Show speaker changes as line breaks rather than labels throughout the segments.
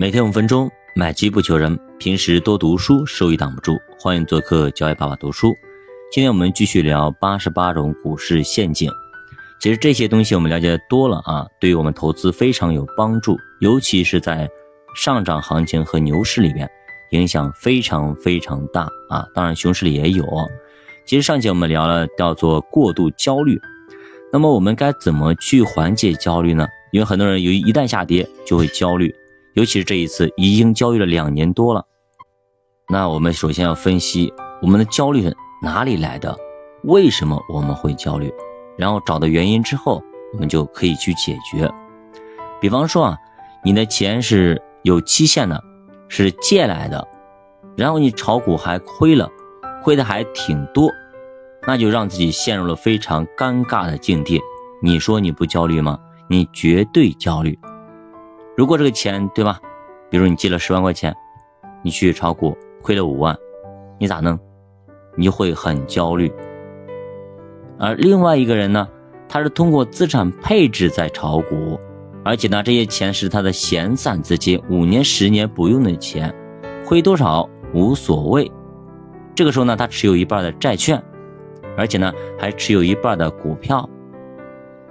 每天五分钟，买基不求人。平时多读书，收益挡不住。欢迎做客教育爸爸读书。今天我们继续聊八十八种股市陷阱。其实这些东西我们了解多了啊，对于我们投资非常有帮助，尤其是在上涨行情和牛市里边，影响非常非常大啊。当然，熊市里也有。其实上节我们聊了叫做过度焦虑。那么我们该怎么去缓解焦虑呢？因为很多人由于一旦下跌就会焦虑，尤其是这一次已经焦虑了两年多了。那我们首先要分析我们的焦虑是哪里来的，为什么我们会焦虑，然后找到原因之后，我们就可以去解决。比方说啊，你的钱是有期限的，是借来的，然后你炒股还亏了，亏的还挺多。那就让自己陷入了非常尴尬的境地。你说你不焦虑吗？你绝对焦虑。如果这个钱，对吧？比如你借了十万块钱，你去炒股亏了五万，你咋弄？你就会很焦虑。而另外一个人呢，他是通过资产配置在炒股，而且呢，这些钱是他的闲散资金，五年、十年不用的钱，亏多少无所谓。这个时候呢，他持有一半的债券。而且呢，还持有一半的股票，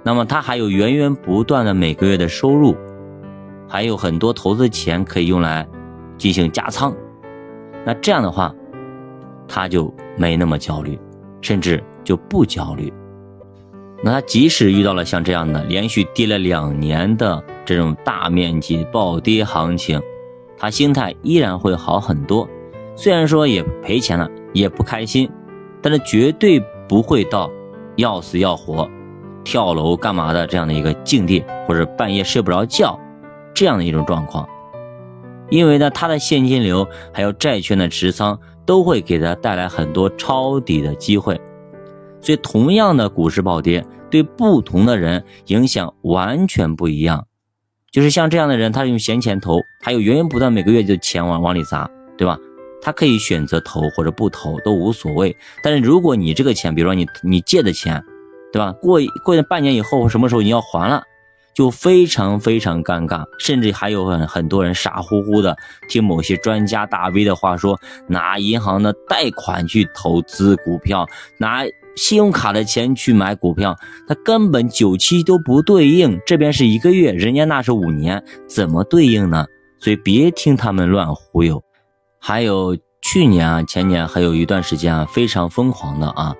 那么他还有源源不断的每个月的收入，还有很多投资钱可以用来进行加仓。那这样的话，他就没那么焦虑，甚至就不焦虑。那他即使遇到了像这样的连续跌了两年的这种大面积暴跌行情，他心态依然会好很多。虽然说也赔钱了，也不开心，但是绝对。不会到要死要活、跳楼干嘛的这样的一个境地，或者半夜睡不着觉这样的一种状况，因为呢，他的现金流还有债券的持仓都会给他带来很多抄底的机会，所以同样的股市暴跌，对不同的人影响完全不一样。就是像这样的人，他用闲钱投，还有源源不断每个月就钱往往里砸，对吧？他可以选择投或者不投都无所谓，但是如果你这个钱，比如说你你借的钱，对吧？过过半年以后什么时候你要还了，就非常非常尴尬，甚至还有很很多人傻乎乎的听某些专家大 V 的话说，拿银行的贷款去投资股票，拿信用卡的钱去买股票，它根本九期都不对应，这边是一个月，人家那是五年，怎么对应呢？所以别听他们乱忽悠。还有去年啊、前年还有一段时间啊，非常疯狂的啊，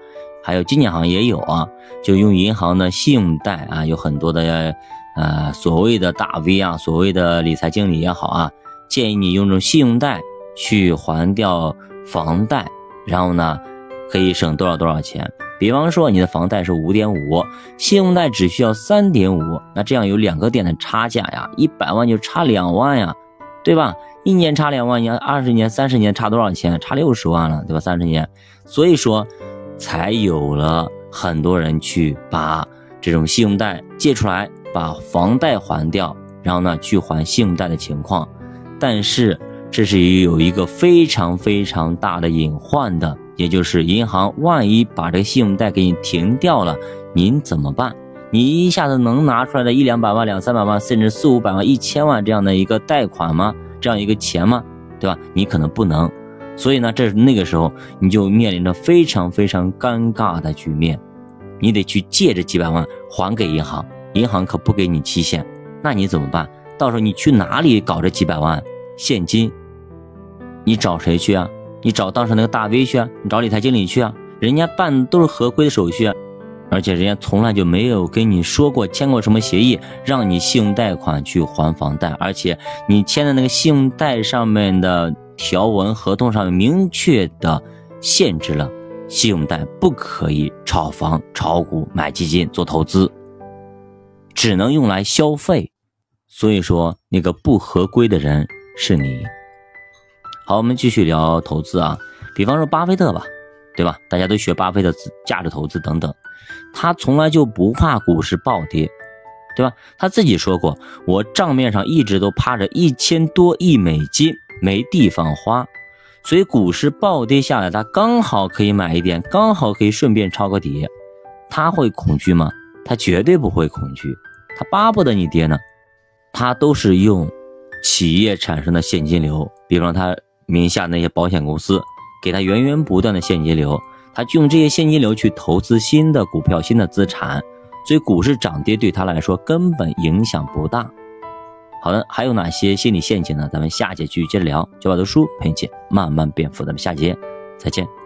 还有今年好像也有啊，就用银行的信用贷啊，有很多的呃所谓的大 V 啊，所谓的理财经理也好啊，建议你用这种信用贷去还掉房贷，然后呢可以省多少多少钱。比方说你的房贷是五点五，信用贷只需要三点五，那这样有两个点的差价呀，一百万就差两万呀，对吧？一年差两万，你二十年、三十年差多少钱？差六十万了，对吧？三十年，所以说才有了很多人去把这种信用贷借出来，把房贷还掉，然后呢去还信用贷的情况。但是这是有一个非常非常大的隐患的，也就是银行万一把这个信用贷给你停掉了，您怎么办？你一下子能拿出来的一两百万、两三百万，甚至四五百万、一千万这样的一个贷款吗？这样一个钱吗？对吧？你可能不能，所以呢，这是那个时候你就面临着非常非常尴尬的局面，你得去借这几百万还给银行，银行可不给你期限，那你怎么办？到时候你去哪里搞这几百万现金？你找谁去啊？你找当时那个大 V 去啊？你找理财经理去啊？人家办都是合规的手续。而且人家从来就没有跟你说过签过什么协议，让你信用贷款去还房贷。而且你签的那个信用贷上面的条文合同上面明确的限制了，信用贷不可以炒房、炒股、买基金、做投资，只能用来消费。所以说那个不合规的人是你。好，我们继续聊投资啊，比方说巴菲特吧。对吧？大家都学巴菲特价值投资等等，他从来就不怕股市暴跌，对吧？他自己说过，我账面上一直都趴着一千多亿美金，没地方花，所以股市暴跌下来，他刚好可以买一点，刚好可以顺便抄个底。他会恐惧吗？他绝对不会恐惧，他巴不得你跌呢。他都是用企业产生的现金流，比方他名下那些保险公司给他源源不断的现金流，他就用这些现金流去投资新的股票、新的资产，所以股市涨跌对他来说根本影响不大。好的，还有哪些心理陷阱呢？咱们下节继续接着聊。九把读书陪你慢慢变富，咱们下节再见。